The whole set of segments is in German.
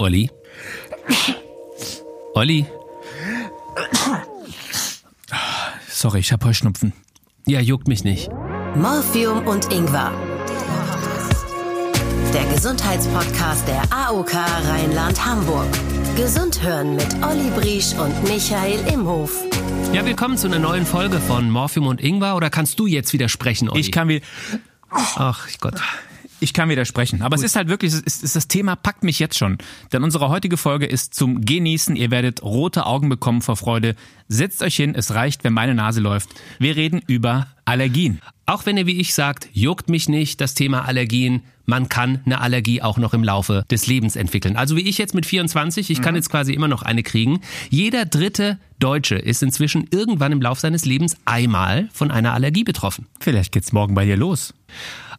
Olli? Olli? Sorry, ich hab Heuschnupfen. Ja, juckt mich nicht. Morphium und Ingwer. Der Gesundheitspodcast der AOK Rheinland-Hamburg. Gesund hören mit Olli Briesch und Michael Imhof. Ja, willkommen zu einer neuen Folge von Morphium und Ingwer. Oder kannst du jetzt widersprechen, Olli? Ich kann wieder, Ach Gott. Ich kann widersprechen. Aber es ist halt wirklich, es ist, es- das Thema packt mich jetzt schon. Denn unsere heutige Folge ist zum Genießen. Ihr werdet rote Augen bekommen vor Freude. Setzt euch hin, es reicht, wenn meine Nase läuft. Wir reden über Allergien. Auch wenn ihr wie ich sagt, juckt mich nicht das Thema Allergien. Man kann eine Allergie auch noch im Laufe des Lebens entwickeln. Also wie ich jetzt mit 24, ich kann jetzt quasi immer noch eine kriegen. Jeder dritte Deutsche ist inzwischen irgendwann im Laufe seines Lebens einmal von einer Allergie betroffen. Vielleicht geht's morgen bei dir los.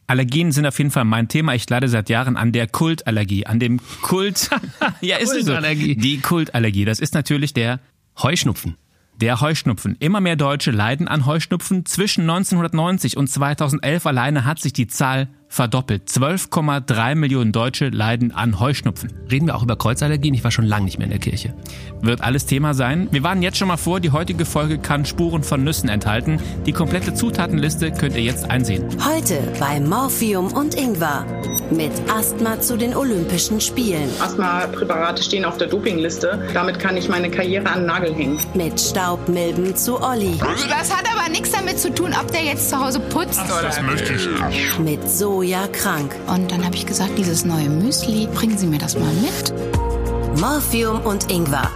Allergien sind auf jeden Fall mein Thema. Ich leide seit Jahren an der Kultallergie, an dem Kult. ja, ist es so. Die Kultallergie. Das ist natürlich der Heuschnupfen. Der Heuschnupfen. Immer mehr Deutsche leiden an Heuschnupfen. Zwischen 1990 und 2011 alleine hat sich die Zahl verdoppelt. 12,3 Millionen Deutsche leiden an Heuschnupfen. Reden wir auch über Kreuzallergien? Ich war schon lange nicht mehr in der Kirche. Wird alles Thema sein. Wir warnen jetzt schon mal vor, die heutige Folge kann Spuren von Nüssen enthalten. Die komplette Zutatenliste könnt ihr jetzt einsehen. Heute bei Morphium und Ingwer. Mit Asthma zu den Olympischen Spielen. Asthma-Präparate stehen auf der Dopingliste. Damit kann ich meine Karriere an den Nagel hängen. Mit Staubmilben zu Olli. Das hat aber nichts damit zu tun, ob der jetzt zu Hause putzt oder. Mit Soja krank. Und dann habe ich gesagt, dieses neue Müsli, bringen Sie mir das mal mit. Morphium und Ingwer.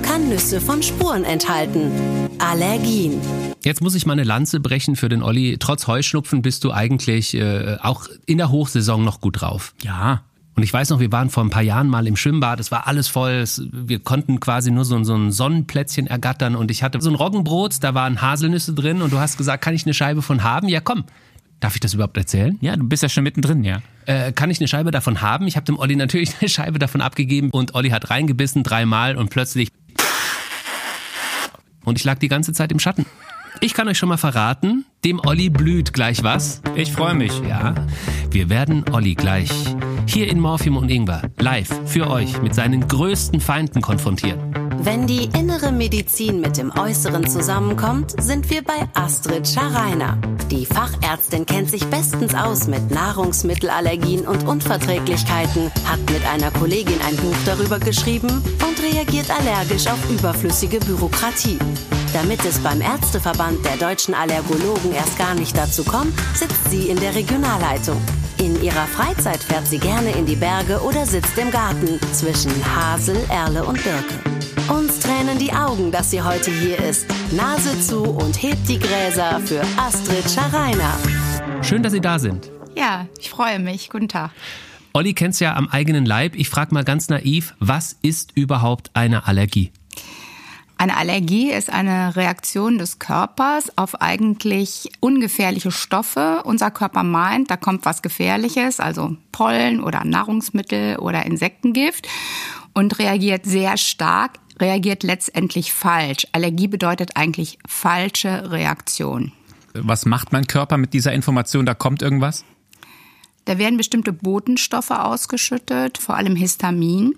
Kann Nüsse von Spuren enthalten. Allergien. Jetzt muss ich mal eine Lanze brechen für den Olli. Trotz Heuschnupfen bist du eigentlich äh, auch in der Hochsaison noch gut drauf. Ja. Und ich weiß noch, wir waren vor ein paar Jahren mal im Schwimmbad, es war alles voll, es, wir konnten quasi nur so, so ein Sonnenplätzchen ergattern und ich hatte so ein Roggenbrot, da waren Haselnüsse drin und du hast gesagt, kann ich eine Scheibe von haben? Ja, komm. Darf ich das überhaupt erzählen? Ja, du bist ja schon mittendrin, ja. Äh, kann ich eine Scheibe davon haben? Ich habe dem Olli natürlich eine Scheibe davon abgegeben und Olli hat reingebissen dreimal und plötzlich und ich lag die ganze Zeit im Schatten. Ich kann euch schon mal verraten, dem Olli blüht gleich was. Ich freue mich. Ja, wir werden Olli gleich hier in Morphium und Ingwer live für euch mit seinen größten Feinden konfrontieren. Wenn die innere Medizin mit dem Äußeren zusammenkommt, sind wir bei Astrid Scharreiner. Die Fachärztin kennt sich bestens aus mit Nahrungsmittelallergien und Unverträglichkeiten, hat mit einer Kollegin ein Buch darüber geschrieben und reagiert allergisch auf überflüssige Bürokratie. Damit es beim Ärzteverband der deutschen Allergologen erst gar nicht dazu kommt, sitzt sie in der Regionalleitung. In ihrer Freizeit fährt sie gerne in die Berge oder sitzt im Garten zwischen Hasel, Erle und Birke. Uns tränen die Augen, dass sie heute hier ist. Nase zu und hebt die Gräser für Astrid Scharreiner. Schön, dass Sie da sind. Ja, ich freue mich. Guten Tag. Olli kennt's ja am eigenen Leib. Ich frage mal ganz naiv, was ist überhaupt eine Allergie? Eine Allergie ist eine Reaktion des Körpers auf eigentlich ungefährliche Stoffe. Unser Körper meint, da kommt was Gefährliches, also Pollen oder Nahrungsmittel oder Insektengift und reagiert sehr stark, reagiert letztendlich falsch. Allergie bedeutet eigentlich falsche Reaktion. Was macht mein Körper mit dieser Information? Da kommt irgendwas? Da werden bestimmte Botenstoffe ausgeschüttet, vor allem Histamin.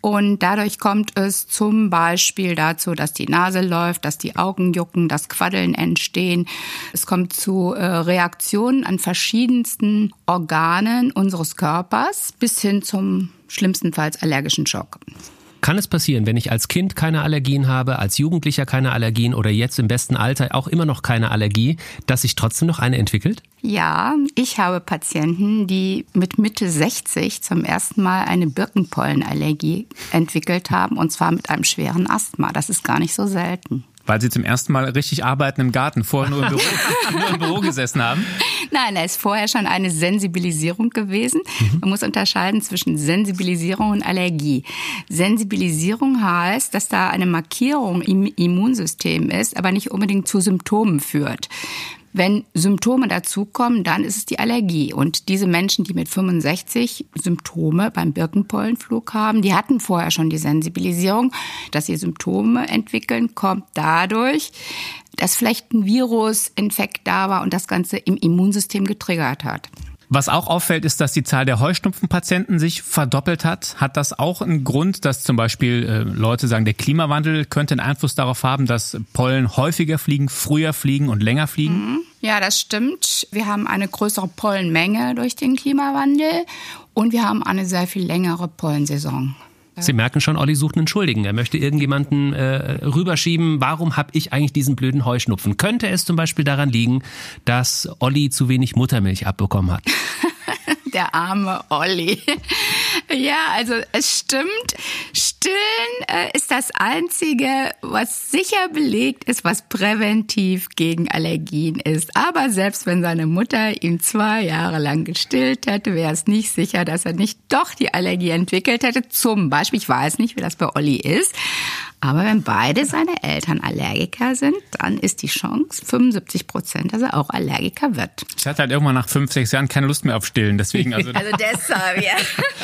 Und dadurch kommt es zum Beispiel dazu, dass die Nase läuft, dass die Augen jucken, dass Quaddeln entstehen. Es kommt zu äh, Reaktionen an verschiedensten Organen unseres Körpers bis hin zum schlimmstenfalls allergischen Schock. Kann es passieren, wenn ich als Kind keine Allergien habe, als Jugendlicher keine Allergien oder jetzt im besten Alter auch immer noch keine Allergie, dass sich trotzdem noch eine entwickelt? Ja, ich habe Patienten, die mit Mitte 60 zum ersten Mal eine Birkenpollenallergie entwickelt haben, und zwar mit einem schweren Asthma. Das ist gar nicht so selten. Weil sie zum ersten Mal richtig arbeiten im Garten, vorher nur im Büro, nur im Büro gesessen haben. Nein, da ist vorher schon eine Sensibilisierung gewesen. Man muss unterscheiden zwischen Sensibilisierung und Allergie. Sensibilisierung heißt, dass da eine Markierung im Immunsystem ist, aber nicht unbedingt zu Symptomen führt. Wenn Symptome dazukommen, dann ist es die Allergie. Und diese Menschen, die mit 65 Symptome beim Birkenpollenflug haben, die hatten vorher schon die Sensibilisierung. Dass sie Symptome entwickeln, kommt dadurch, dass vielleicht ein Virusinfekt da war und das Ganze im Immunsystem getriggert hat. Was auch auffällt, ist, dass die Zahl der Heuschnupfenpatienten sich verdoppelt hat. Hat das auch einen Grund, dass zum Beispiel äh, Leute sagen, der Klimawandel könnte einen Einfluss darauf haben, dass Pollen häufiger fliegen, früher fliegen und länger fliegen? Mhm. Ja, das stimmt. Wir haben eine größere Pollenmenge durch den Klimawandel und wir haben eine sehr viel längere Pollensaison. Sie merken schon, Olli sucht einen Schuldigen. Er möchte irgendjemanden äh, rüberschieben. Warum habe ich eigentlich diesen blöden Heuschnupfen? Könnte es zum Beispiel daran liegen, dass Olli zu wenig Muttermilch abbekommen hat? Der arme Olli. Ja, also es stimmt. Stillen äh, ist das Einzige, was sicher belegt ist, was präventiv gegen Allergien ist. Aber selbst wenn seine Mutter ihn zwei Jahre lang gestillt hätte, wäre es nicht sicher, dass er nicht doch die Allergie entwickelt hätte. Zum Beispiel, ich weiß nicht, wie das bei Olli ist, aber wenn beide seine Eltern Allergiker sind, dann ist die Chance 75 Prozent, dass er auch Allergiker wird. Ich hatte halt irgendwann nach fünf, sechs Jahren keine Lust mehr auf Stillen, deswegen also. also deshalb, ja.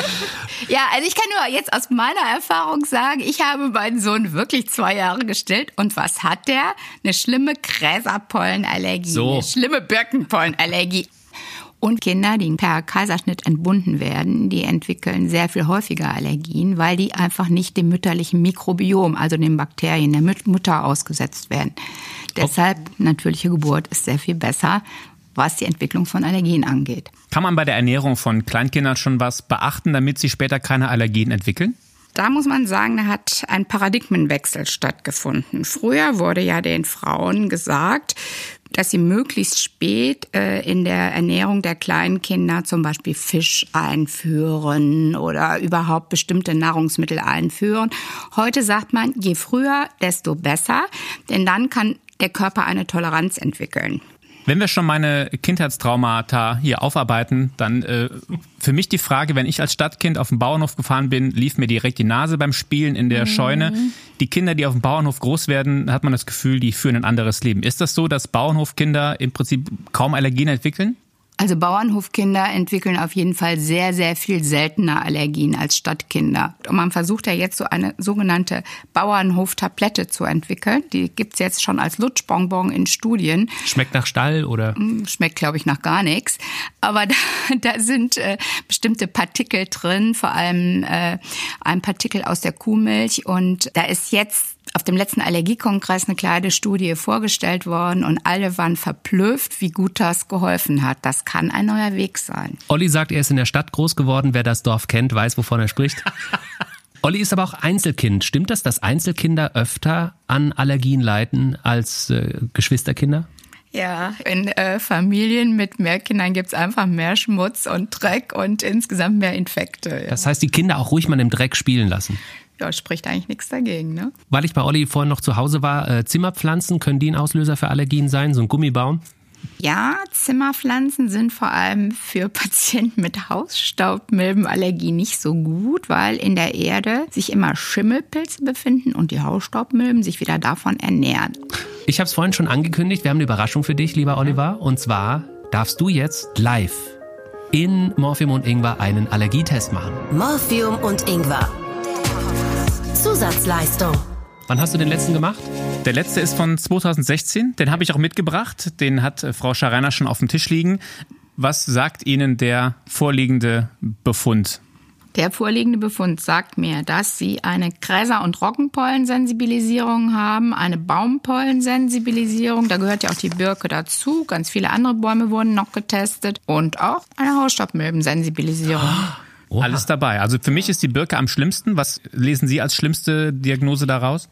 ja, also ich kann nur jetzt aus meiner Erfahrung sagen, ich habe meinen Sohn wirklich zwei Jahre gestillt und was hat der? Eine schlimme Gräserpollenallergie, so. eine schlimme Birkenpollenallergie. Und Kinder, die per Kaiserschnitt entbunden werden, die entwickeln sehr viel häufiger Allergien, weil die einfach nicht dem mütterlichen Mikrobiom, also den Bakterien der Mutter ausgesetzt werden. Deshalb natürliche Geburt ist sehr viel besser, was die Entwicklung von Allergien angeht. Kann man bei der Ernährung von Kleinkindern schon was beachten, damit sie später keine Allergien entwickeln? Da muss man sagen, da hat ein Paradigmenwechsel stattgefunden. Früher wurde ja den Frauen gesagt, dass sie möglichst spät äh, in der Ernährung der kleinen Kinder zum Beispiel Fisch einführen oder überhaupt bestimmte Nahrungsmittel einführen. Heute sagt man, je früher, desto besser, denn dann kann der Körper eine Toleranz entwickeln. Wenn wir schon meine Kindheitstraumata hier aufarbeiten, dann äh, für mich die Frage, wenn ich als Stadtkind auf dem Bauernhof gefahren bin, lief mir direkt die Nase beim Spielen in der mhm. Scheune. Die Kinder, die auf dem Bauernhof groß werden, hat man das Gefühl, die führen ein anderes Leben. Ist das so, dass Bauernhofkinder im Prinzip kaum Allergien entwickeln? Also Bauernhofkinder entwickeln auf jeden Fall sehr, sehr viel seltener Allergien als Stadtkinder. Und man versucht ja jetzt so eine sogenannte Bauernhoftablette zu entwickeln. Die gibt's jetzt schon als Lutschbonbon in Studien. Schmeckt nach Stall oder? Hm, schmeckt, glaube ich, nach gar nichts. Aber da, da sind äh, bestimmte Partikel drin, vor allem äh, ein Partikel aus der Kuhmilch. Und da ist jetzt auf dem letzten Allergiekongress eine kleine Studie vorgestellt worden und alle waren verblüfft, wie gut das geholfen hat. Das kann ein neuer Weg sein. Olli sagt, er ist in der Stadt groß geworden. Wer das Dorf kennt, weiß, wovon er spricht. Olli ist aber auch Einzelkind. Stimmt das, dass Einzelkinder öfter an Allergien leiden als äh, Geschwisterkinder? Ja, in äh, Familien mit mehr Kindern gibt's einfach mehr Schmutz und Dreck und insgesamt mehr Infekte. Ja. Das heißt, die Kinder auch ruhig mal im Dreck spielen lassen ja, spricht eigentlich nichts dagegen. Ne? Weil ich bei Olli vorhin noch zu Hause war, äh, Zimmerpflanzen, können die ein Auslöser für Allergien sein? So ein Gummibaum? Ja, Zimmerpflanzen sind vor allem für Patienten mit Hausstaubmilbenallergie nicht so gut, weil in der Erde sich immer Schimmelpilze befinden und die Hausstaubmilben sich wieder davon ernähren. Ich habe es vorhin schon angekündigt, wir haben eine Überraschung für dich, lieber Oliver. Und zwar darfst du jetzt live in Morphium und Ingwer einen Allergietest machen. Morphium und Ingwer Zusatzleistung. Wann hast du den letzten gemacht? Der letzte ist von 2016. Den habe ich auch mitgebracht. Den hat äh, Frau Scharreiner schon auf dem Tisch liegen. Was sagt Ihnen der vorliegende Befund? Der vorliegende Befund sagt mir, dass Sie eine Gräser- und Roggenpollensensibilisierung haben, eine Baumpollensensibilisierung, da gehört ja auch die Birke dazu, ganz viele andere Bäume wurden noch getestet und auch eine Hausstaubmilbensensibilisierung. Oh. Oha. Alles dabei. Also für mich ist die Birke am schlimmsten. Was lesen Sie als schlimmste Diagnose daraus?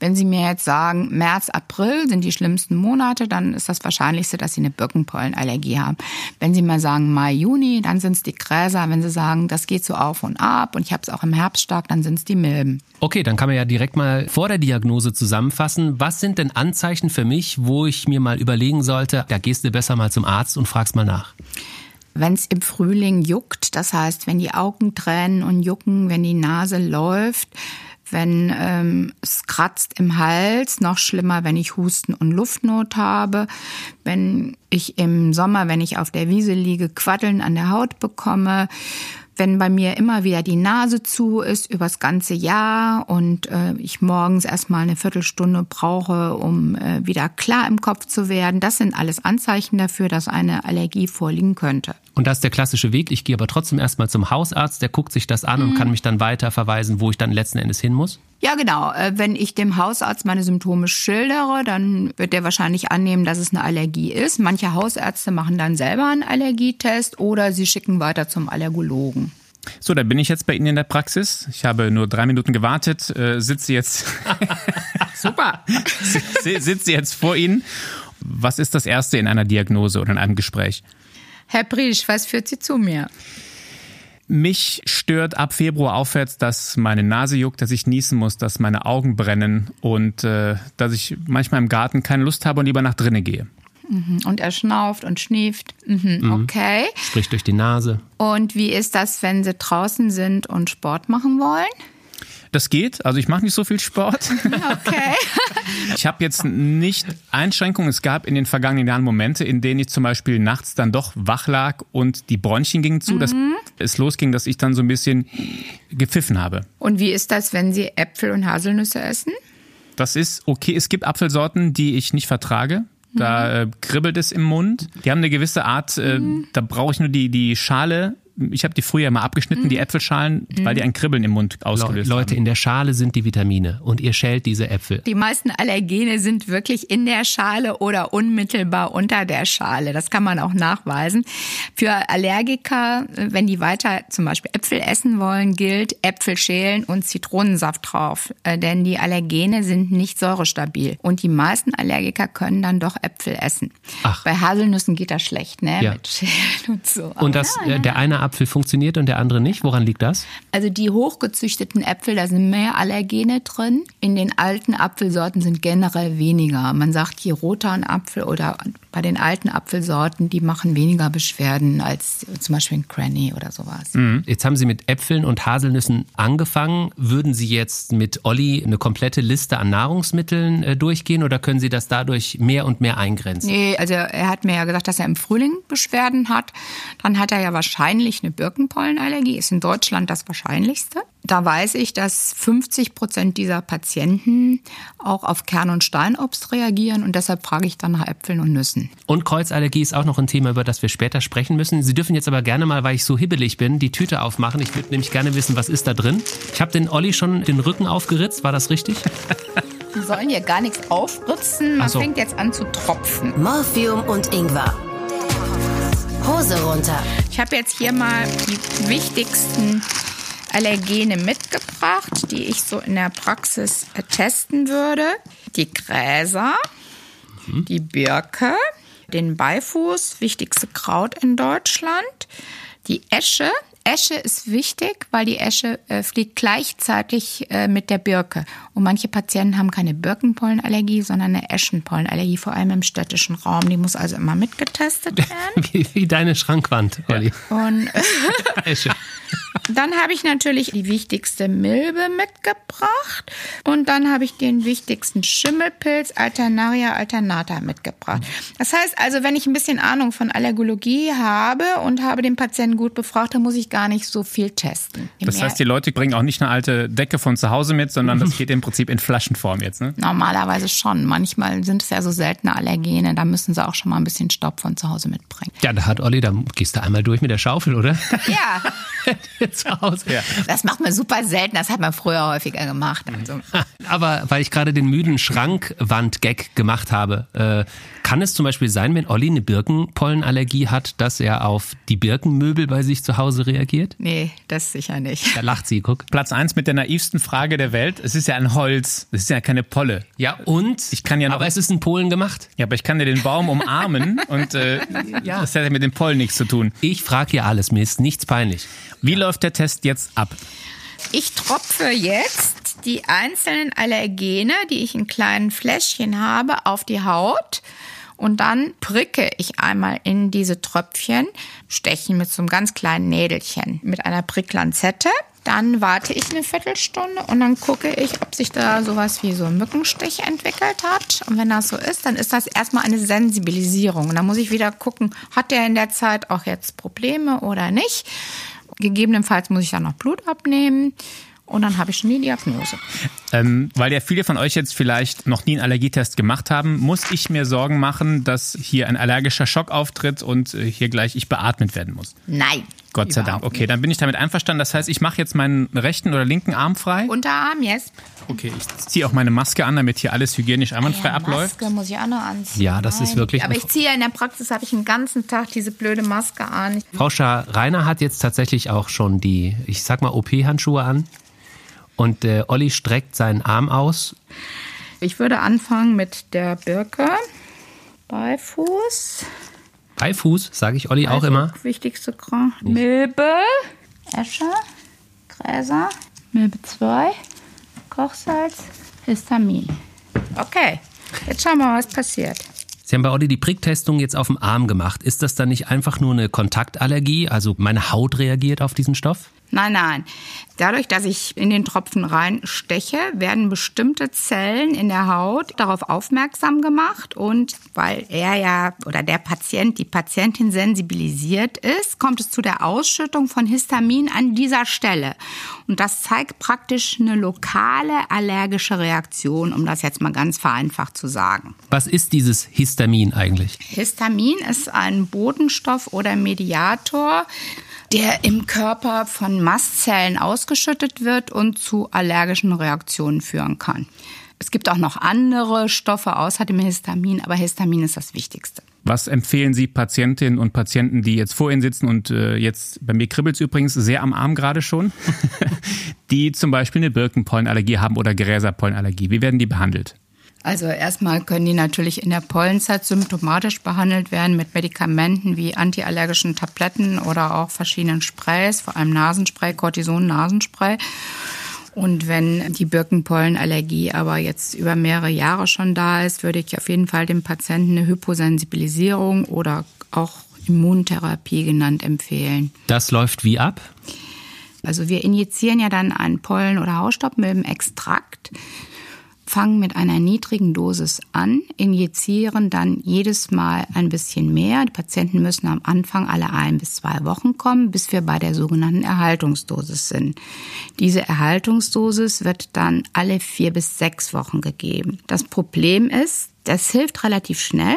Wenn Sie mir jetzt sagen, März, April sind die schlimmsten Monate, dann ist das Wahrscheinlichste, dass Sie eine Birkenpollenallergie haben. Wenn Sie mal sagen Mai, Juni, dann sind es die Gräser. Wenn Sie sagen, das geht so auf und ab und ich habe es auch im Herbst stark, dann sind es die Milben. Okay, dann kann man ja direkt mal vor der Diagnose zusammenfassen. Was sind denn Anzeichen für mich, wo ich mir mal überlegen sollte, da gehst du besser mal zum Arzt und fragst mal nach? Wenn es im Frühling juckt, das heißt, wenn die Augen tränen und jucken, wenn die Nase läuft, wenn ähm, es kratzt im Hals, noch schlimmer, wenn ich Husten und Luftnot habe, wenn ich im Sommer, wenn ich auf der Wiese liege, Quaddeln an der Haut bekomme, Wenn bei mir immer wieder die Nase zu ist übers ganze Jahr und äh, ich morgens erstmal eine Viertelstunde brauche, um äh, wieder klar im Kopf zu werden, das sind alles Anzeichen dafür, dass eine Allergie vorliegen könnte. Und das ist der klassische Weg. Ich gehe aber trotzdem erstmal zum Hausarzt, der guckt sich das an und kann mich dann weiter verweisen, wo ich dann letzten Endes hin muss. Ja, genau. Äh, Wenn ich dem Hausarzt meine Symptome schildere, dann wird der wahrscheinlich annehmen, dass es eine Allergie ist. Manche Hausärzte machen dann selber einen Allergietest oder sie schicken weiter zum Allergologen. So, da bin ich jetzt bei Ihnen in der Praxis. Ich habe nur drei Minuten gewartet, äh, sitze jetzt. Super. Si- sitze jetzt vor Ihnen. Was ist das Erste in einer Diagnose oder in einem Gespräch? Herr Briesch, was führt Sie zu mir? Mich stört ab Februar aufwärts, dass meine Nase juckt, dass ich niesen muss, dass meine Augen brennen und äh, dass ich manchmal im Garten keine Lust habe und lieber nach drinnen gehe. Und er schnauft und schnieft. Mhm, okay. Sprich durch die Nase. Und wie ist das, wenn Sie draußen sind und Sport machen wollen? Das geht, also ich mache nicht so viel Sport. Okay. Ich habe jetzt nicht Einschränkungen. Es gab in den vergangenen Jahren Momente, in denen ich zum Beispiel nachts dann doch wach lag und die Bronchien gingen zu, dass es losging, dass ich dann so ein bisschen gepfiffen habe. Und wie ist das, wenn Sie Äpfel und Haselnüsse essen? Das ist okay. Es gibt Apfelsorten, die ich nicht vertrage. Da äh, kribbelt es im Mund. Die haben eine gewisse Art, äh, da brauche ich nur die, die Schale. Ich habe die früher mal abgeschnitten, die Äpfelschalen, weil die ein Kribbeln im Mund Le ausgelöst Leute, haben. in der Schale sind die Vitamine und ihr schält diese Äpfel. Die meisten Allergene sind wirklich in der Schale oder unmittelbar unter der Schale. Das kann man auch nachweisen. Für Allergiker, wenn die weiter zum Beispiel Äpfel essen wollen, gilt Äpfel schälen und Zitronensaft drauf. Äh, Denn die Allergene sind nicht säurestabil. Und die meisten Allergiker können dann doch Äpfel essen. Ach. Bei Haselnüssen geht das schlecht, ne? Ja. Mit Schälen und so. Und das, äh, der eine Apfel funktioniert und der andere nicht. Woran liegt das? Also die hochgezüchteten Äpfel, da sind mehr Allergene drin. In den alten Apfelsorten sind generell weniger. Man sagt hier Rotanapfel oder bei den alten Apfelsorten, die machen weniger Beschwerden als zum Beispiel ein Cranny oder sowas. Jetzt haben Sie mit Äpfeln und Haselnüssen angefangen. Würden Sie jetzt mit Olli eine komplette Liste an Nahrungsmitteln äh, durchgehen oder können Sie das dadurch mehr und mehr eingrenzen? Nee, also er hat mir ja gesagt, dass er im Frühling Beschwerden hat. Dann hat er ja wahrscheinlich eine Birkenpollenallergie, ist in Deutschland das wahrscheinlichste. Da weiß ich, dass 50 Prozent dieser Patienten auch auf Kern- und Steinobst reagieren und deshalb frage ich dann nach Äpfeln und Nüssen. Und Kreuzallergie ist auch noch ein Thema, über das wir später sprechen müssen. Sie dürfen jetzt aber gerne mal, weil ich so hibbelig bin, die Tüte aufmachen. Ich würde nämlich gerne wissen, was ist da drin. Ich habe den Olli schon den Rücken aufgeritzt, war das richtig? Wir sollen hier gar nichts aufritzen, man so. fängt jetzt an zu tropfen. Morphium und Ingwer. Hose runter. Ich habe jetzt hier mal die wichtigsten Allergene mitgebracht, die ich so in der Praxis testen würde. Die Gräser, die Birke, den Beifuß, wichtigste Kraut in Deutschland, die Esche. Esche ist wichtig, weil die Esche äh, fliegt gleichzeitig äh, mit der Birke. Und manche Patienten haben keine Birkenpollenallergie, sondern eine Eschenpollenallergie, vor allem im städtischen Raum. Die muss also immer mitgetestet werden. Wie, wie deine Schrankwand, Olli. Und Esche. dann habe ich natürlich die wichtigste Milbe mitgebracht und dann habe ich den wichtigsten Schimmelpilz Alternaria alternata mitgebracht. Das heißt also, wenn ich ein bisschen Ahnung von Allergologie habe und habe den Patienten gut befragt, dann muss ich gar nicht so viel testen. Je Das heißt, die Leute bringen auch nicht eine alte Decke von zu Hause mit, sondern das geht im Prinzip in Flaschenform jetzt. Ne? Normalerweise schon. Manchmal sind es ja so seltene Allergene, da müssen sie auch schon mal ein bisschen Staub von zu Hause mitbringen. Ja, da hat Olli, da gehst du einmal durch mit der Schaufel, oder? Ja, Zu Hause. Ja. das macht man super selten. Das hat man früher häufiger gemacht. Also. Aber weil ich gerade den müden Schrankwand-Gag gemacht habe, äh, kann es zum Beispiel sein, wenn Olli eine Birkenpollenallergie hat, dass er auf die Birkenmöbel bei sich zu Hause reagiert? Nee, das sicher nicht. Da lacht sie, guck. Platz eins mit der naivsten Frage der Welt. Es ist ja ein Holz. Es ist ja keine Polle. Ja, und? Ich kann ja noch- Aber es ist in Polen gemacht. Ja, aber ich kann dir den Baum umarmen und äh, das hat ja mit dem Pollen nichts zu tun. Ich frage hier alles, mir ist nichts peinlich. Wie läuft der Test jetzt ab? Ich tropfe jetzt die einzelnen Allergene, die ich in kleinen Fläschchen habe, auf die Haut. Und dann pricke ich einmal in diese Tröpfchen, stechen mit so einem ganz kleinen Nädelchen mit einer Pricklanzette. Dann warte ich eine Viertelstunde und dann gucke ich, ob sich da sowas wie so ein Mückenstich entwickelt hat. Und wenn das so ist, dann ist das erstmal eine Sensibilisierung. Und dann muss ich wieder gucken, hat der in der Zeit auch jetzt Probleme oder nicht. Gegebenenfalls muss ich dann noch Blut abnehmen. Und dann habe ich schon die Diagnose. Ähm, weil ja viele von euch jetzt vielleicht noch nie einen Allergietest gemacht haben, muss ich mir Sorgen machen, dass hier ein allergischer Schock auftritt und äh, hier gleich ich beatmet werden muss. Nein. Gott sei Dank. Okay, dann bin ich damit einverstanden. Das heißt, ich mache jetzt meinen rechten oder linken Arm frei. Unterarm, yes. Okay, ich ziehe auch meine Maske an, damit hier alles hygienisch einwandfrei ja, abläuft. Maske muss ich auch noch anziehen. Ja, das ist wirklich. Aber ich ziehe in der Praxis, habe ich den ganzen Tag diese blöde Maske an. Frau Schar-Reiner hat jetzt tatsächlich auch schon die, ich sag mal, OP-Handschuhe an. Und äh, Olli streckt seinen Arm aus. Ich würde anfangen mit der Birke. Beifuß. Beifuß, sage ich Olli auch Also, immer. Wichtigste Krank. Milbe. Esche. Gräser. Milbe 2. Kochsalz. Histamin. Okay. Jetzt schauen wir mal, was passiert. Sie haben bei Olli die Pricktestung jetzt auf dem Arm gemacht. Ist das dann nicht einfach nur eine Kontaktallergie? Also meine Haut reagiert auf diesen Stoff? Nein, nein. Dadurch, dass ich in den Tropfen reinsteche, werden bestimmte Zellen in der Haut darauf aufmerksam gemacht. Und weil er ja oder der Patient, die Patientin sensibilisiert ist, kommt es zu der Ausschüttung von Histamin an dieser Stelle. Und das zeigt praktisch eine lokale allergische Reaktion, um das jetzt mal ganz vereinfacht zu sagen. Was ist dieses Histamin eigentlich? Histamin ist ein Botenstoff oder Mediator, der im Körper von Mastzellen ausgeschüttet wird und zu allergischen Reaktionen führen kann. Es gibt auch noch andere Stoffe außer dem Histamin, aber Histamin ist das Wichtigste. Was empfehlen Sie Patientinnen und Patienten, die jetzt vor Ihnen sitzen und äh, jetzt, bei mir kribbelt es übrigens sehr am Arm gerade schon, die zum Beispiel eine Birkenpollenallergie haben oder Gräserpollenallergie? Wie werden die behandelt? Also erstmal können die natürlich in der Pollenzeit symptomatisch behandelt werden mit Medikamenten wie antiallergischen Tabletten oder auch verschiedenen Sprays, vor allem Nasenspray, Cortison-Nasenspray. Und wenn die Birkenpollenallergie aber jetzt über mehrere Jahre schon da ist, würde ich auf jeden Fall dem Patienten eine Hyposensibilisierung oder auch Immuntherapie genannt empfehlen. Das läuft wie ab? Also wir injizieren ja dann einen Pollen- oder Hausstaubmilbenextrakt fangen mit einer niedrigen Dosis an, injizieren dann jedes Mal ein bisschen mehr. Die Patienten müssen am Anfang alle ein bis zwei Wochen kommen, bis wir bei der sogenannten Erhaltungsdosis sind. Diese Erhaltungsdosis wird dann alle vier bis sechs Wochen gegeben. Das Problem ist, das hilft relativ schnell.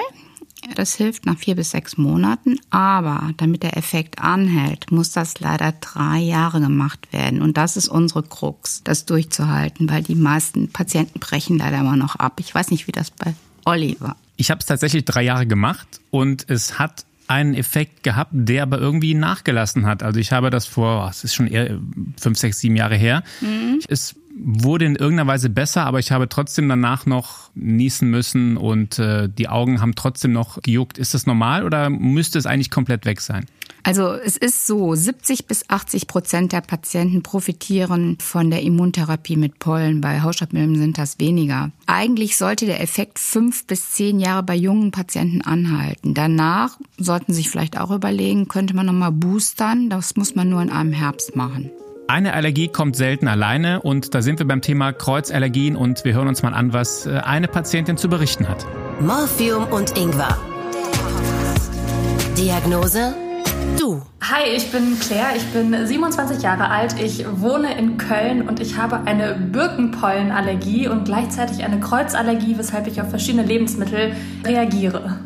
Das hilft nach vier bis sechs Monaten, aber damit der Effekt anhält, muss das leider drei Jahre gemacht werden. Und das ist unsere Krux, das durchzuhalten, weil die meisten Patienten brechen leider immer noch ab. Ich weiß nicht, wie das bei Olli war. Ich habe es tatsächlich drei Jahre gemacht und es hat einen Effekt gehabt, der aber irgendwie nachgelassen hat. Also ich habe das vor, es ist schon eher fünf, sechs, sieben Jahre her. Mhm. Es wurde in irgendeiner Weise besser, aber ich habe trotzdem danach noch niesen müssen und äh, die Augen haben trotzdem noch gejuckt. Ist das normal oder müsste es eigentlich komplett weg sein? Also es ist so, 70 bis 80 Prozent der Patienten profitieren von der Immuntherapie mit Pollen. Bei Hausstaubmilben sind das weniger. Eigentlich sollte der Effekt fünf bis zehn Jahre bei jungen Patienten anhalten. Danach sollten Sie sich vielleicht auch überlegen, könnte man nochmal boostern. Das muss man nur in einem Herbst machen. Eine Allergie kommt selten alleine und da sind wir beim Thema Kreuzallergien und wir hören uns mal an, was äh, eine Patientin zu berichten hat. Morphium und Ingwer. Diagnose? Du. Hi, ich bin Claire, ich bin 27 Jahre alt, ich wohne in Köln und ich habe eine Birkenpollenallergie und gleichzeitig eine Kreuzallergie, weshalb ich auf verschiedene Lebensmittel reagiere.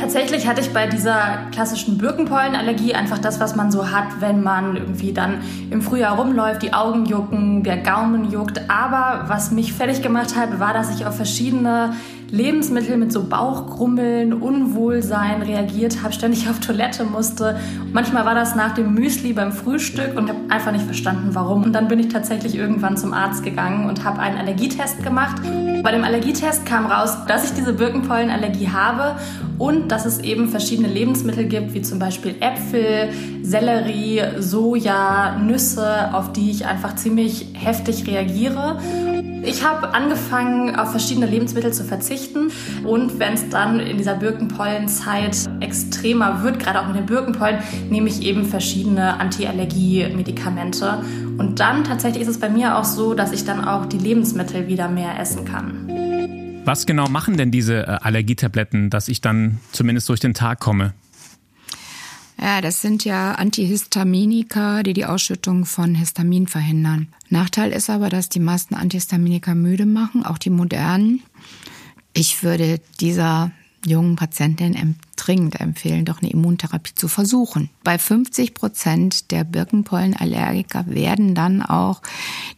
Tatsächlich hatte ich bei dieser klassischen Birkenpollenallergie einfach das, was man so hat, wenn man irgendwie dann im Frühjahr rumläuft, die Augen jucken, der Gaumen juckt. Aber was mich fertig gemacht hat, war, dass ich auf verschiedene Lebensmittel mit so Bauchgrummeln, Unwohlsein reagiert habe, ständig auf Toilette musste. manchmal war das nach dem Müsli beim Frühstück und habe einfach nicht verstanden, warum. Und dann bin ich tatsächlich irgendwann zum Arzt gegangen und habe einen Allergietest gemacht. Bei dem Allergietest kam raus, dass ich diese Birkenpollenallergie habe und dass es eben verschiedene Lebensmittel gibt, wie zum Beispiel Äpfel, Sellerie, Soja, Nüsse, auf die ich einfach ziemlich heftig reagiere. Ich habe angefangen, auf verschiedene Lebensmittel zu verzichten. Und wenn es dann in dieser Birkenpollenzeit extremer wird, gerade auch mit den Birkenpollen, nehme ich eben verschiedene Antiallergie-Medikamente. Und dann tatsächlich ist es bei mir auch so, dass ich dann auch die Lebensmittel wieder mehr essen kann. Was genau machen denn diese äh, Allergietabletten, dass ich dann zumindest durch den Tag komme? Ja, das sind ja Antihistaminika, die die Ausschüttung von Histamin verhindern. Nachteil ist aber, dass die meisten Antihistaminika müde machen, auch die modernen. Ich würde dieser jungen Patientinnen dringend empfehlen, doch eine Immuntherapie zu versuchen. Bei 50 Prozent der Birkenpollenallergiker werden dann auch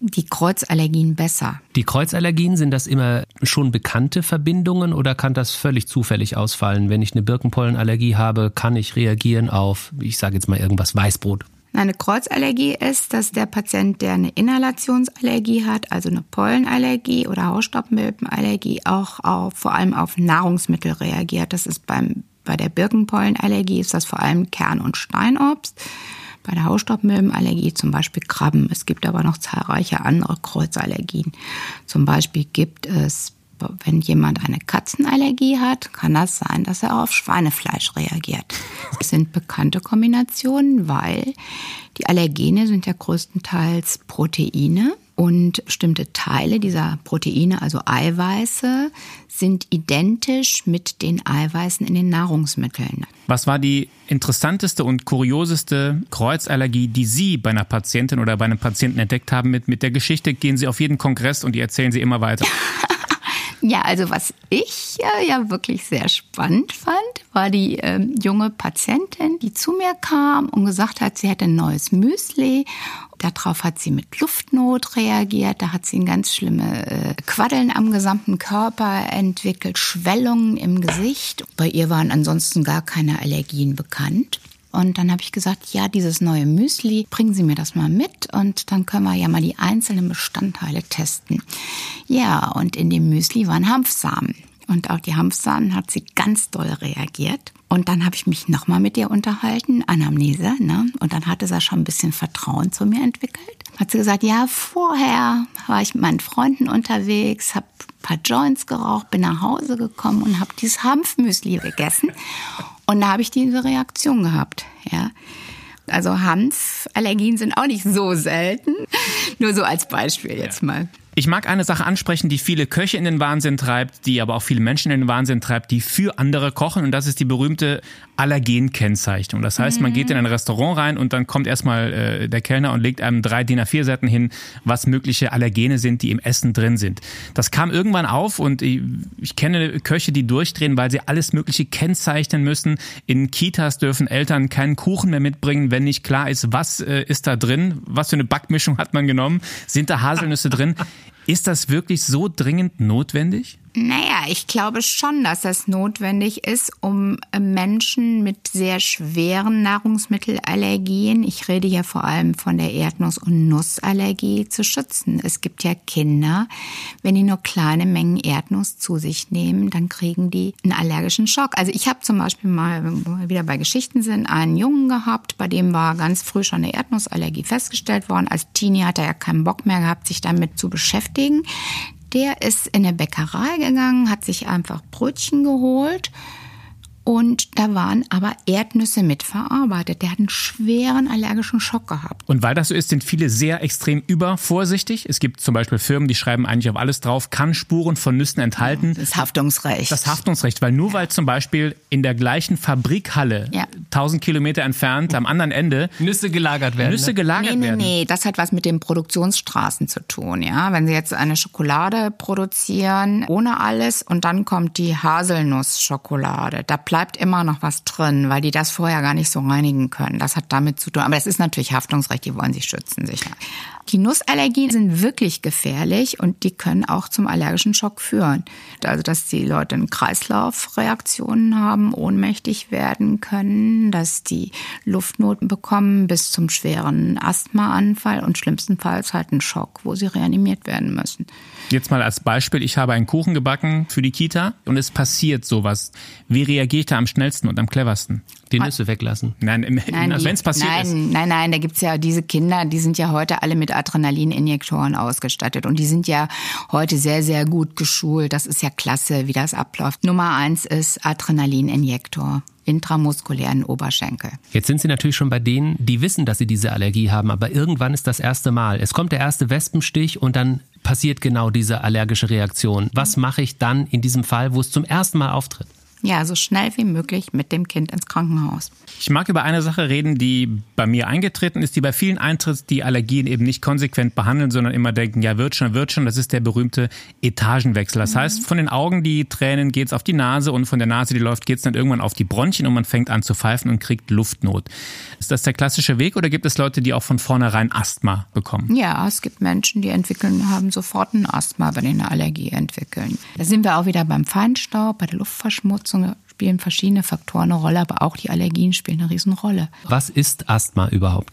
die Kreuzallergien besser. Die Kreuzallergien, sind das immer schon bekannte Verbindungen oder kann das völlig zufällig ausfallen? Wenn ich eine Birkenpollenallergie habe, kann ich reagieren auf, ich sage jetzt mal irgendwas, Weißbrot? Eine Kreuzallergie ist, dass der Patient, der eine Inhalationsallergie hat, also eine Pollenallergie oder Hausstaubmilbenallergie, auch auf, vor allem auf Nahrungsmittel reagiert. Das ist beim, bei der Birkenpollenallergie ist das vor allem Kern- und Steinobst. Bei der Hausstaubmilbenallergie zum Beispiel Krabben. Es gibt aber noch zahlreiche andere Kreuzallergien. Zum Beispiel gibt es wenn jemand eine Katzenallergie hat, kann das sein, dass er auf Schweinefleisch reagiert. Das sind bekannte Kombinationen, weil die Allergene sind ja größtenteils Proteine und bestimmte Teile dieser Proteine, also Eiweiße, sind identisch mit den Eiweißen in den Nahrungsmitteln. Was war die interessanteste und kurioseste Kreuzallergie, die Sie bei einer Patientin oder bei einem Patienten entdeckt haben? Mit, mit der Geschichte gehen Sie auf jeden Kongress und die erzählen Sie immer weiter. Ja, also was ich äh, ja wirklich sehr spannend fand, war die äh, junge Patientin, die zu mir kam und gesagt hat, sie hätte ein neues Müsli. Darauf hat sie mit Luftnot reagiert. Da hat sie ein ganz schlimme äh, Quaddeln am gesamten Körper entwickelt, Schwellungen im Gesicht. Bei ihr waren ansonsten gar keine Allergien bekannt. Und dann habe ich gesagt, ja, dieses neue Müsli, bringen Sie mir das mal mit und dann können wir ja mal die einzelnen Bestandteile testen. Ja, und in dem Müsli waren Hanfsamen. Und auf die Hanfsamen hat sie ganz doll reagiert. Und dann habe ich mich nochmal mit ihr unterhalten, Anamnese, ne? Und dann hatte sie schon ein bisschen Vertrauen zu mir entwickelt. Hat sie gesagt, ja, vorher war ich mit meinen Freunden unterwegs, habe ein paar Joints geraucht, bin nach Hause gekommen und habe dieses Hanfmüsli gegessen. Und da habe ich diese Reaktion gehabt, ja. Also Hanfallergien sind auch nicht so selten. Nur so als Beispiel jetzt mal. Ich mag eine Sache ansprechen, die viele Köche in den Wahnsinn treibt, die aber auch viele Menschen in den Wahnsinn treibt, die für andere kochen. Und das ist die berühmte Allergenkennzeichnung. Das heißt, man geht in ein Restaurant rein und dann kommt erstmal äh, der Kellner und legt einem drei DIN A4 Seiten hin, was mögliche Allergene sind, die im Essen drin sind. Das kam irgendwann auf und ich, ich kenne Köche, die durchdrehen, weil sie alles Mögliche kennzeichnen müssen. In Kitas dürfen Eltern keinen Kuchen mehr mitbringen, wenn nicht klar ist, was äh, ist da drin, was für eine Backmischung hat man genommen, sind da Haselnüsse drin. Ist das wirklich so dringend notwendig? Naja, ich glaube schon, dass das notwendig ist, um Menschen mit sehr schweren Nahrungsmittelallergien, ich rede ja vor allem von der Erdnuss- und Nussallergie, zu schützen. Es gibt ja Kinder, wenn die nur kleine Mengen Erdnuss zu sich nehmen, dann kriegen die einen allergischen Schock. Also ich habe zum Beispiel mal, wieder bei Geschichten sind, einen Jungen gehabt, bei dem war ganz früh schon eine Erdnussallergie festgestellt worden. Als Teenie hat er ja keinen Bock mehr gehabt, sich damit zu beschäftigen. Der ist in eine Bäckerei gegangen, hat sich einfach Brötchen geholt und da waren aber Erdnüsse mitverarbeitet. Der hat einen schweren allergischen Schock gehabt. Und weil das so ist, sind viele sehr extrem übervorsichtig. Es gibt zum Beispiel Firmen, die schreiben eigentlich auf alles drauf, kann Spuren von Nüssen enthalten. Das Haftungsrecht. Das Haftungsrecht, weil nur ja. weil zum Beispiel in der gleichen Fabrikhalle ja. 1000 Kilometer entfernt am anderen Ende Nüsse gelagert werden. Nüsse ne? gelagert nee, nee, werden. Nee, das hat was mit den Produktionsstraßen zu tun. Ja, wenn Sie jetzt eine Schokolade produzieren ohne alles und dann kommt die Haselnussschokolade, da bleibt immer noch was drin, weil die das vorher gar nicht so reinigen können. Das hat damit zu tun. Aber das ist natürlich Haftungsrecht, die wollen sich schützen, sicher. Die Nussallergien sind wirklich gefährlich und die können auch zum allergischen Schock führen. Also, dass die Leute eine Kreislaufreaktionen haben, ohnmächtig werden können, dass die Luftnot bekommen bis zum schweren Asthmaanfall und schlimmstenfalls halt einen Schock, wo sie reanimiert werden müssen. Jetzt mal als Beispiel, ich habe einen Kuchen gebacken für die Kita und es passiert sowas. Wie reagiere ich da am schnellsten und am cleversten? Die Nüsse weglassen. Nein, wenn es passiert nein, ist. Nein, nein, da gibt's ja diese Kinder, die sind ja heute alle mit Adrenalininjektoren ausgestattet und die sind ja heute sehr, sehr gut geschult. Das ist ja klasse, wie das abläuft. Nummer eins ist Adrenalininjektor intramuskulären Oberschenkel. Jetzt sind Sie natürlich schon bei denen, die wissen, dass sie diese Allergie haben, aber irgendwann ist das erste Mal. Es kommt der erste Wespenstich und dann passiert genau diese allergische Reaktion. Was mache ich dann in diesem Fall, wo es zum ersten Mal auftritt? Ja, so schnell wie möglich mit dem Kind ins Krankenhaus. Ich mag über eine Sache reden, die bei mir eingetreten ist, die bei vielen eintritt, die Allergien eben nicht konsequent behandeln, sondern immer denken, ja, wird schon, wird schon. Das ist der berühmte Etagenwechsel. Das mhm. heißt, von den Augen die Tränen geht's auf die Nase und von der Nase, die läuft, geht's dann irgendwann auf die Bronchien und man fängt an zu pfeifen und kriegt Luftnot. Ist das der klassische Weg oder gibt es Leute, die auch von vornherein Asthma bekommen? Ja, es gibt Menschen, die entwickeln, haben sofort ein Asthma, wenn sie eine Allergie entwickeln. Da sind wir auch wieder beim Feinstaub, bei der Luftverschmutzung Verletzungen spielen verschiedene Faktoren eine Rolle, aber auch die Allergien spielen eine Riesenrolle. Was ist Asthma überhaupt?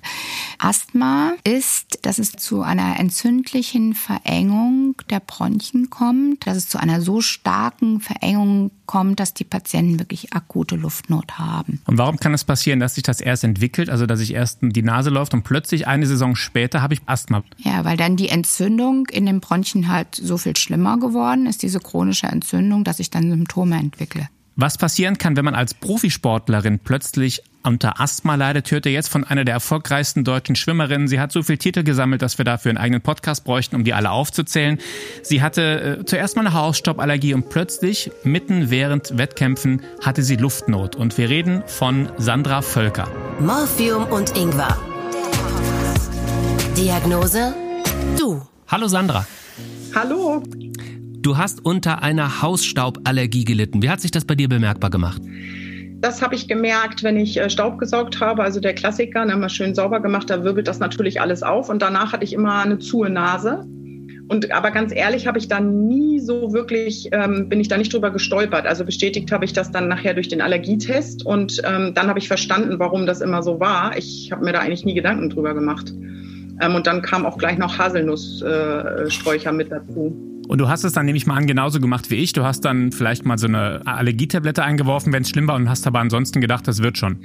Asthma ist, dass es zu einer entzündlichen Verengung der Bronchien kommt, dass es zu einer so starken Verengung kommt, dass die Patienten wirklich akute Luftnot haben. Und warum kann es passieren, dass sich das erst entwickelt, also dass sich erst die Nase läuft und plötzlich eine Saison später habe ich Asthma? Ja, weil dann die Entzündung in den Bronchien halt so viel schlimmer geworden ist, diese chronische Entzündung, dass ich dann Symptome entwickle. Was passieren kann, wenn man als Profisportlerin plötzlich unter Asthma leidet, hört ihr jetzt von einer der erfolgreichsten deutschen Schwimmerinnen. Sie hat so viele Titel gesammelt, dass wir dafür einen eigenen Podcast bräuchten, um die alle aufzuzählen. Sie hatte äh, zuerst mal eine Hausstauballergie und plötzlich, mitten während Wettkämpfen, hatte sie Luftnot. Und wir reden von Sandra Völker. Morphium und Ingwer. Diagnose? Du. Hallo Sandra. Hallo. Du hast unter einer Hausstauballergie gelitten. Wie hat sich das bei dir bemerkbar gemacht? Das habe ich gemerkt, wenn ich äh, Staub gesaugt habe, also der Klassiker, dann mal schön sauber gemacht, da wirbelt das natürlich alles auf und danach hatte ich immer eine zuhe Nase. Und aber ganz ehrlich habe ich dann nie so wirklich, ähm, bin ich da nicht drüber gestolpert. Also bestätigt habe ich das dann nachher durch den Allergietest und ähm, dann habe ich verstanden, warum das immer so war. Ich habe mir da eigentlich nie Gedanken drüber gemacht. Ähm, und dann kam auch gleich noch Haselnusssträucher äh, mit dazu. Und du hast es dann, nehme ich mal an, genauso gemacht wie ich. Du hast dann vielleicht mal so eine Allergietablette eingeworfen, wenn es schlimm war, und hast aber ansonsten gedacht, das wird schon.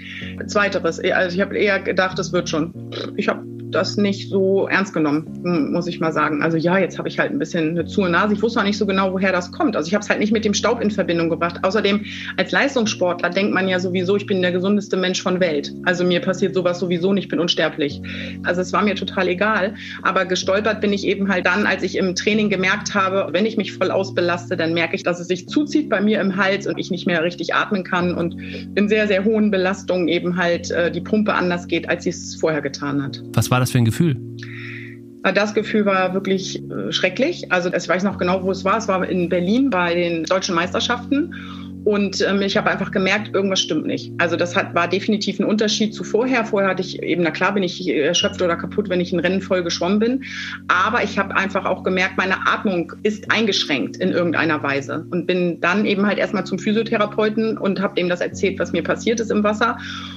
Zweiteres. Also ich habe eher gedacht, das wird schon. Ich habe das nicht so ernst genommen, muss ich mal sagen. Also ja, jetzt habe ich halt ein bisschen eine zu Nase. Ich wusste auch nicht so genau, woher das kommt. Also ich habe es halt nicht mit dem Staub in Verbindung gebracht. Außerdem, als Leistungssportler denkt man ja sowieso, ich bin der gesundeste Mensch von Welt. Also mir passiert sowas sowieso nicht, ich bin unsterblich. Also es war mir total egal. Aber gestolpert bin ich eben halt dann, als ich im Training gemerkt habe, wenn ich mich voll ausbelaste, dann merke ich, dass es sich zuzieht bei mir im Hals und ich nicht mehr richtig atmen kann und in sehr, sehr hohen Belastungen eben halt äh, die Pumpe anders geht, als sie es vorher getan hat. Was war das für ein Gefühl? Das Gefühl war wirklich äh, schrecklich. Also ich weiß noch genau, wo es war. Es war in Berlin bei den deutschen Meisterschaften. Und ähm, ich habe einfach gemerkt, irgendwas stimmt nicht. Also das hat, war definitiv ein Unterschied zu vorher. Vorher hatte ich eben, na klar bin ich erschöpft oder kaputt, wenn ich ein Rennen voll geschwommen bin. Aber ich habe einfach auch gemerkt, meine Atmung ist eingeschränkt in irgendeiner Weise. Und bin dann eben halt erstmal zum Physiotherapeuten und habe dem das erzählt, was mir passiert ist im Wasser.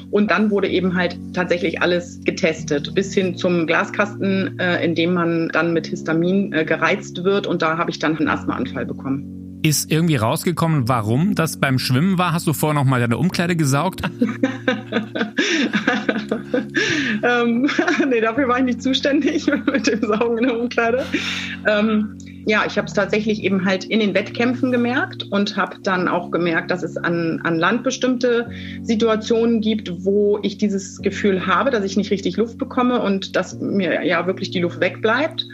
Und dann wurde eben halt tatsächlich alles getestet, bis hin zum Glaskasten, äh, in dem man dann mit Histamin äh, gereizt wird. Und da habe ich dann einen Asthmaanfall bekommen. Ist irgendwie rausgekommen, warum das beim Schwimmen war? Hast du vorher noch mal deine Umkleide gesaugt? ähm, nee, dafür war ich nicht zuständig mit dem Saugen in der Umkleide. Ähm, ja, ich habe es tatsächlich eben halt in den Wettkämpfen gemerkt und habe dann auch gemerkt, dass es an, an Land bestimmte Situationen gibt, wo ich dieses Gefühl habe, dass ich nicht richtig Luft bekomme und dass mir ja wirklich die Luft wegbleibt.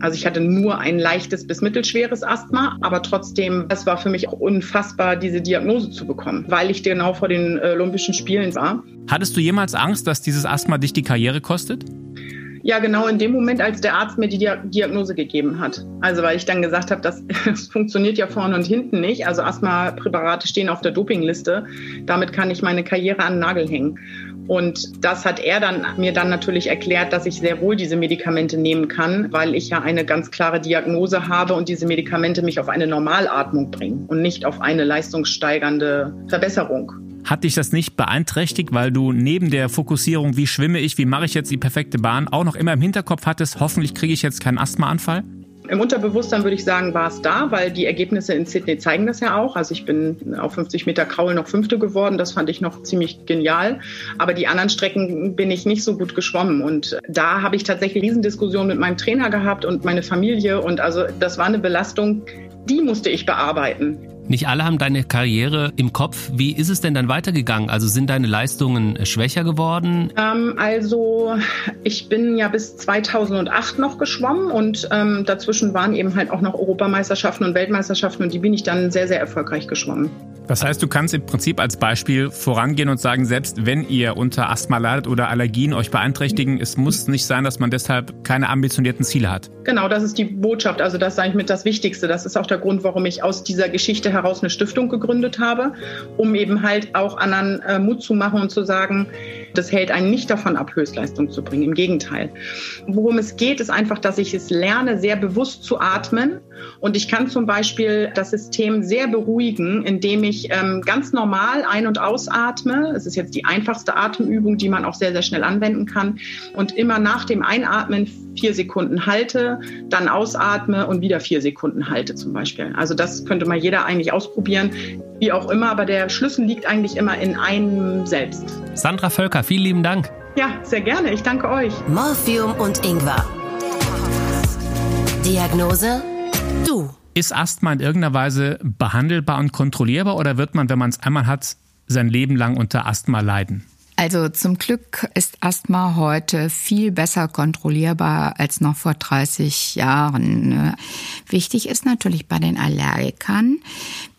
Also ich hatte nur ein leichtes bis mittelschweres Asthma, aber trotzdem, es war für mich auch unfassbar, diese Diagnose zu bekommen, weil ich genau vor den äh, Olympischen Spielen war. Hattest du jemals Angst, dass dieses Asthma dich die Karriere kostet? Ja, genau in dem Moment, als der Arzt mir die Diagnose gegeben hat. Also weil ich dann gesagt habe, das, das funktioniert ja vorne und hinten nicht. Also Asthma-Präparate stehen auf der Dopingliste. Damit kann ich meine Karriere an den Nagel hängen. Und das hat er dann mir dann natürlich erklärt, dass ich sehr wohl diese Medikamente nehmen kann, weil ich ja eine ganz klare Diagnose habe und diese Medikamente mich auf eine Normalatmung bringen und nicht auf eine leistungssteigernde Verbesserung. Hat dich das nicht beeinträchtigt, weil du neben der Fokussierung, wie schwimme ich, wie mache ich jetzt die perfekte Bahn, auch noch immer im Hinterkopf hattest, hoffentlich kriege ich jetzt keinen Asthmaanfall? Im Unterbewusstsein würde ich sagen, war es da, weil die Ergebnisse in Sydney zeigen das ja auch. Also ich bin auf 50 Meter Kraul noch Fünfte geworden. Das fand ich noch ziemlich genial. Aber die anderen Strecken bin ich nicht so gut geschwommen. Und da habe ich tatsächlich Riesendiskussionen mit meinem Trainer gehabt und meine Familie. Und also das war eine Belastung, die musste ich bearbeiten. Nicht alle haben deine Karriere im Kopf. Wie ist es denn dann weitergegangen? Also sind deine Leistungen schwächer geworden? Ähm, also ich bin ja bis 2008 noch geschwommen und ähm, dazwischen waren eben halt auch noch Europameisterschaften und Weltmeisterschaften und die bin ich dann sehr, sehr erfolgreich geschwommen. Das heißt, du kannst im Prinzip als Beispiel vorangehen und sagen, selbst wenn ihr unter Asthma leidet oder Allergien euch beeinträchtigen, es muss nicht sein, dass man deshalb keine ambitionierten Ziele hat. Genau, das ist die Botschaft. Also das ist eigentlich mit das Wichtigste. Das ist auch der Grund, warum ich aus dieser Geschichte heraus eine Stiftung gegründet habe, um eben halt auch anderen äh, Mut zu machen und zu sagen, das hält einen nicht davon ab, Höchstleistung zu bringen. Im Gegenteil. Worum es geht, ist einfach, dass ich es lerne, sehr bewusst zu atmen. Und ich kann zum Beispiel das System sehr beruhigen, indem ich ähm, ganz normal ein- und ausatme. Es ist jetzt die einfachste Atemübung, die man auch sehr, sehr schnell anwenden kann. Und immer nach dem Einatmen vier Sekunden halte, dann ausatme und wieder vier Sekunden halte zum Beispiel. Also das könnte mal jeder eigentlich ausprobieren, wie auch immer, aber der Schlüssel liegt eigentlich immer in einem selbst. Sandra Völker, vielen lieben Dank. Ja, sehr gerne. Ich danke euch. Morphium und Ingwer. Diagnose? Du. Ist Asthma in irgendeiner Weise behandelbar und kontrollierbar oder wird man, wenn man es einmal hat, sein Leben lang unter Asthma leiden? Also zum Glück ist Asthma heute viel besser kontrollierbar als noch vor 30 Jahren. Wichtig ist natürlich bei den Allergikern,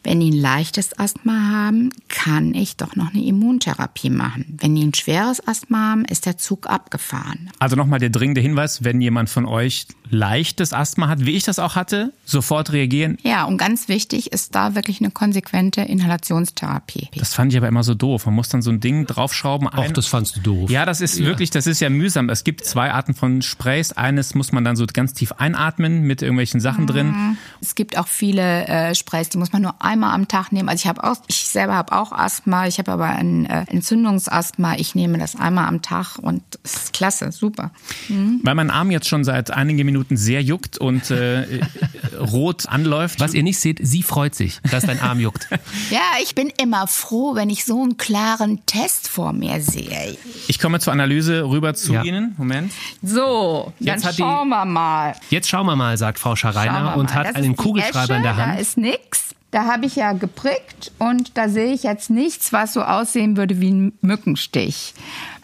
wenn die ein leichtes Asthma haben, kann ich doch noch eine Immuntherapie machen. Wenn die ein schweres Asthma haben, ist der Zug abgefahren. Also nochmal der dringende Hinweis, wenn jemand von euch leichtes Asthma hat, wie ich das auch hatte, sofort reagieren. Ja, und ganz wichtig ist da wirklich eine konsequente Inhalationstherapie. Das fand ich aber immer so doof. Man muss dann so ein Ding draufschrauben. Auch das fandst du doof. Ja, das ist ja. wirklich, das ist ja mühsam. Es gibt zwei Arten von Sprays. Eines muss man dann so ganz tief einatmen mit irgendwelchen Sachen mhm. drin. Es gibt auch viele äh, Sprays, die muss man nur einmal am Tag nehmen. Also ich habe auch, ich selber habe auch Asthma, ich habe aber ein äh, Entzündungsasthma. Ich nehme das einmal am Tag und es ist klasse, super. Mhm. Weil mein Arm jetzt schon seit einigen Minuten sehr juckt und äh, rot anläuft. Was ihr nicht seht, sie freut sich, dass dein Arm juckt. ja, ich bin immer froh, wenn ich so einen klaren Test vor mir sehe. Ich komme zur Analyse rüber zu ja. Ihnen. Moment. So, jetzt dann schauen wir mal. Jetzt schauen wir mal, sagt Frau Schareiner und hat einen Kugelschreiber Esche, in der Hand. Da ist nichts. Da habe ich ja geprickt und da sehe ich jetzt nichts, was so aussehen würde wie ein Mückenstich.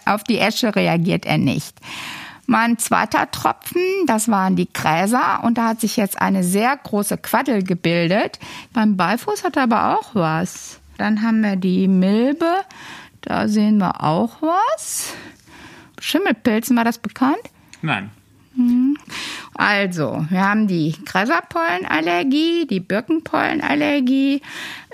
Auf die Esche reagiert er nicht. Mein zweiter Tropfen, das waren die Gräser und da hat sich jetzt eine sehr große Quaddel gebildet. Beim Beifuß hat er aber auch was. Dann haben wir die Milbe, da sehen wir auch was. Schimmelpilzen, war das bekannt? Nein. Also, wir haben die Gräserpollenallergie, die Birkenpollenallergie,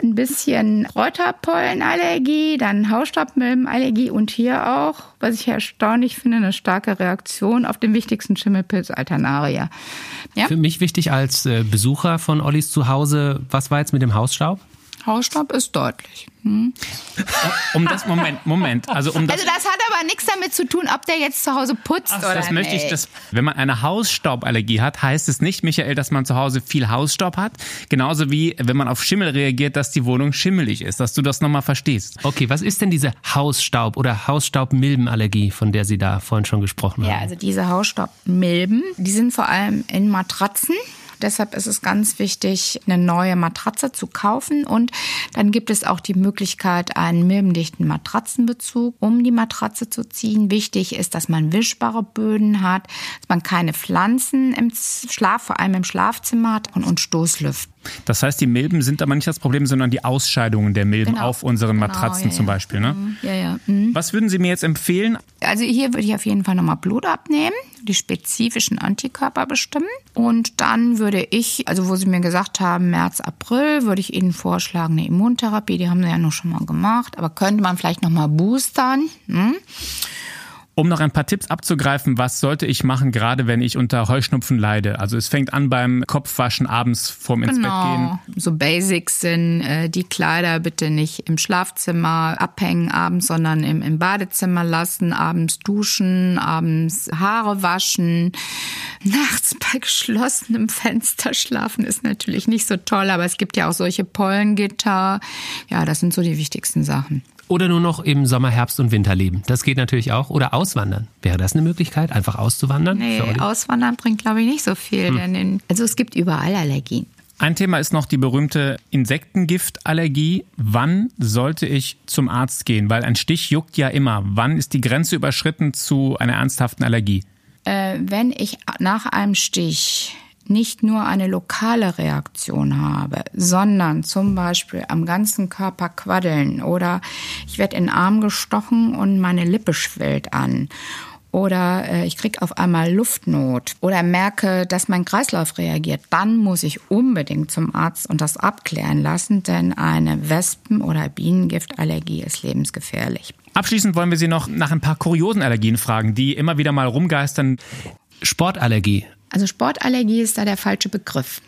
ein bisschen Kräuterpollenallergie, dann Hausstaubmilbenallergie und hier auch, was ich erstaunlich finde, eine starke Reaktion auf den wichtigsten Schimmelpilz Alternaria. Ja? Für mich wichtig als äh, Besucher von Ollis Zuhause, was war jetzt mit dem Hausstaub? Hausstaub ist deutlich. Hm. Um das Moment, Moment. Also, um das, also das hat aber nichts damit zu tun, ob der jetzt zu Hause putzt Ach, oder das nicht. möchte ich, das, wenn man eine Hausstauballergie hat, heißt es nicht, Michael, dass man zu Hause viel Hausstaub hat. Genauso wie, wenn man auf Schimmel reagiert, dass die Wohnung schimmelig ist, dass du das nochmal verstehst. Okay, was ist denn diese Hausstaub- oder Hausstaubmilbenallergie, von der Sie da vorhin schon gesprochen haben? Ja, also diese Hausstaubmilben, die sind vor allem in Matratzen. Deshalb ist es ganz wichtig, eine neue Matratze zu kaufen. Und dann gibt es auch die Möglichkeit, einen milbendichten Matratzenbezug um die Matratze zu ziehen. Wichtig ist, dass man wischbare Böden hat, dass man keine Pflanzen im Schlaf, vor allem im Schlafzimmer hat und, und Stoßlüften. Das heißt, die Milben sind aber nicht das Problem, sondern die Ausscheidungen der Milben genau. auf unseren genau, Matratzen ja, zum Beispiel. Ne? Mhm. Ja, ja. Mhm. Was würden Sie mir jetzt empfehlen? Also hier würde ich auf jeden Fall nochmal Blut abnehmen, die spezifischen Antikörper bestimmen. Und dann würde ich, also wo Sie mir gesagt haben, März, April, würde ich Ihnen vorschlagen, eine Immuntherapie, die haben Sie ja noch schon mal gemacht, aber könnte man vielleicht nochmal boostern. Hm? Um noch ein paar Tipps abzugreifen, was sollte ich machen, gerade wenn ich unter Heuschnupfen leide? Also es fängt an beim Kopfwaschen abends vorm ins genau. Bett gehen. So Basics sind äh, die Kleider bitte nicht im Schlafzimmer abhängen abends, sondern im, im Badezimmer lassen, abends duschen, abends Haare waschen. Nachts bei geschlossenem Fenster schlafen ist natürlich nicht so toll, aber es gibt ja auch solche Pollengitter. Ja, das sind so die wichtigsten Sachen. Oder nur noch im Sommer, Herbst und Winter leben. Das geht natürlich auch. Oder auswandern. Wäre das eine Möglichkeit, einfach auszuwandern? Nee, auswandern bringt, glaube ich, nicht so viel. Hm. Denn in, also es gibt überall Allergien. Ein Thema ist noch die berühmte Insektengiftallergie. Wann sollte ich zum Arzt gehen? Weil ein Stich juckt ja immer. Wann ist die Grenze überschritten zu einer ernsthaften Allergie? Äh, wenn ich nach einem Stich nicht nur eine lokale Reaktion habe, sondern zum Beispiel am ganzen Körper quaddeln oder ich werde in den Arm gestochen und meine Lippe schwillt an oder äh, ich kriege auf einmal Luftnot oder merke, dass mein Kreislauf reagiert, dann muss ich unbedingt zum Arzt und das abklären lassen, denn eine Wespen- oder Bienengiftallergie ist lebensgefährlich. Abschließend wollen wir Sie noch nach ein paar kuriosen Allergien fragen, die immer wieder mal rumgeistern. Sportallergie. Also Sportallergie ist da der falsche Begriff.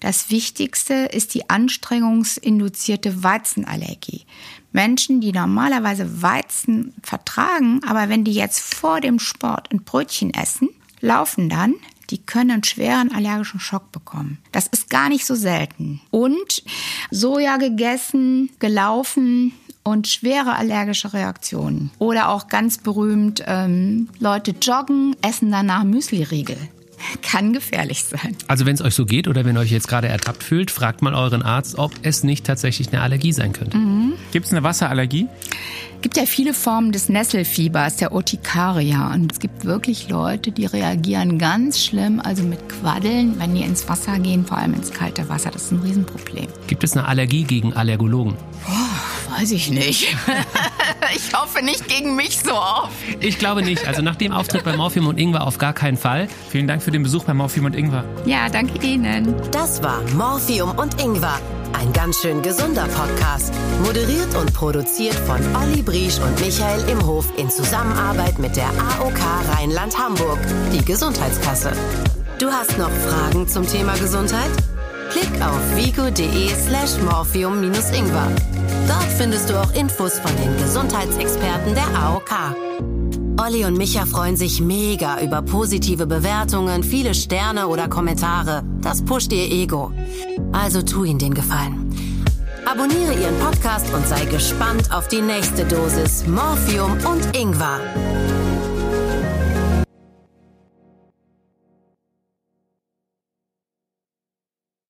Das Wichtigste ist die anstrengungsinduzierte Weizenallergie. Menschen, die normalerweise Weizen vertragen, aber wenn die jetzt vor dem Sport ein Brötchen essen, laufen dann, die können einen schweren allergischen Schock bekommen. Das ist gar nicht so selten. Und Soja gegessen, gelaufen, und schwere allergische Reaktionen. Oder auch ganz berühmt, ähm, Leute joggen, essen danach Müsliriegel. Kann gefährlich sein. Also wenn es euch so geht oder wenn ihr euch jetzt gerade ertappt fühlt, fragt mal euren Arzt, ob es nicht tatsächlich eine Allergie sein könnte. Mhm. Gibt es eine Wasserallergie? Es gibt ja viele Formen des Nesselfiebers, der Urtikaria. Und es gibt wirklich Leute, die reagieren ganz schlimm, also mit Quaddeln, wenn die ins Wasser gehen, vor allem ins kalte Wasser. Das ist ein Riesenproblem. Gibt es eine Allergie gegen Allergologen? Boah, weiß ich nicht. ich hoffe nicht gegen mich so oft. Ich glaube nicht. Also nach dem Auftritt bei Morphium und Ingwer auf gar keinen Fall. Vielen Dank für den Besuch bei Morphium und Ingwer. Ja, danke Ihnen. Das war Morphium und Ingwer. Ein ganz schön gesunder Podcast. Moderiert und produziert von Olli Briesch und Michael Imhof in Zusammenarbeit mit der AOK Rheinland-Hamburg, die Gesundheitskasse. Du hast noch Fragen zum Thema Gesundheit? Klick auf vigo.de slash morphium-ingwer. Dort findest du auch Infos von den Gesundheitsexperten der AOK. Olli und Micha freuen sich mega über positive Bewertungen, viele Sterne oder Kommentare. Das pusht ihr Ego. Also tu ihnen den Gefallen. Abonniere ihren Podcast und sei gespannt auf die nächste Dosis Morphium und Ingwer.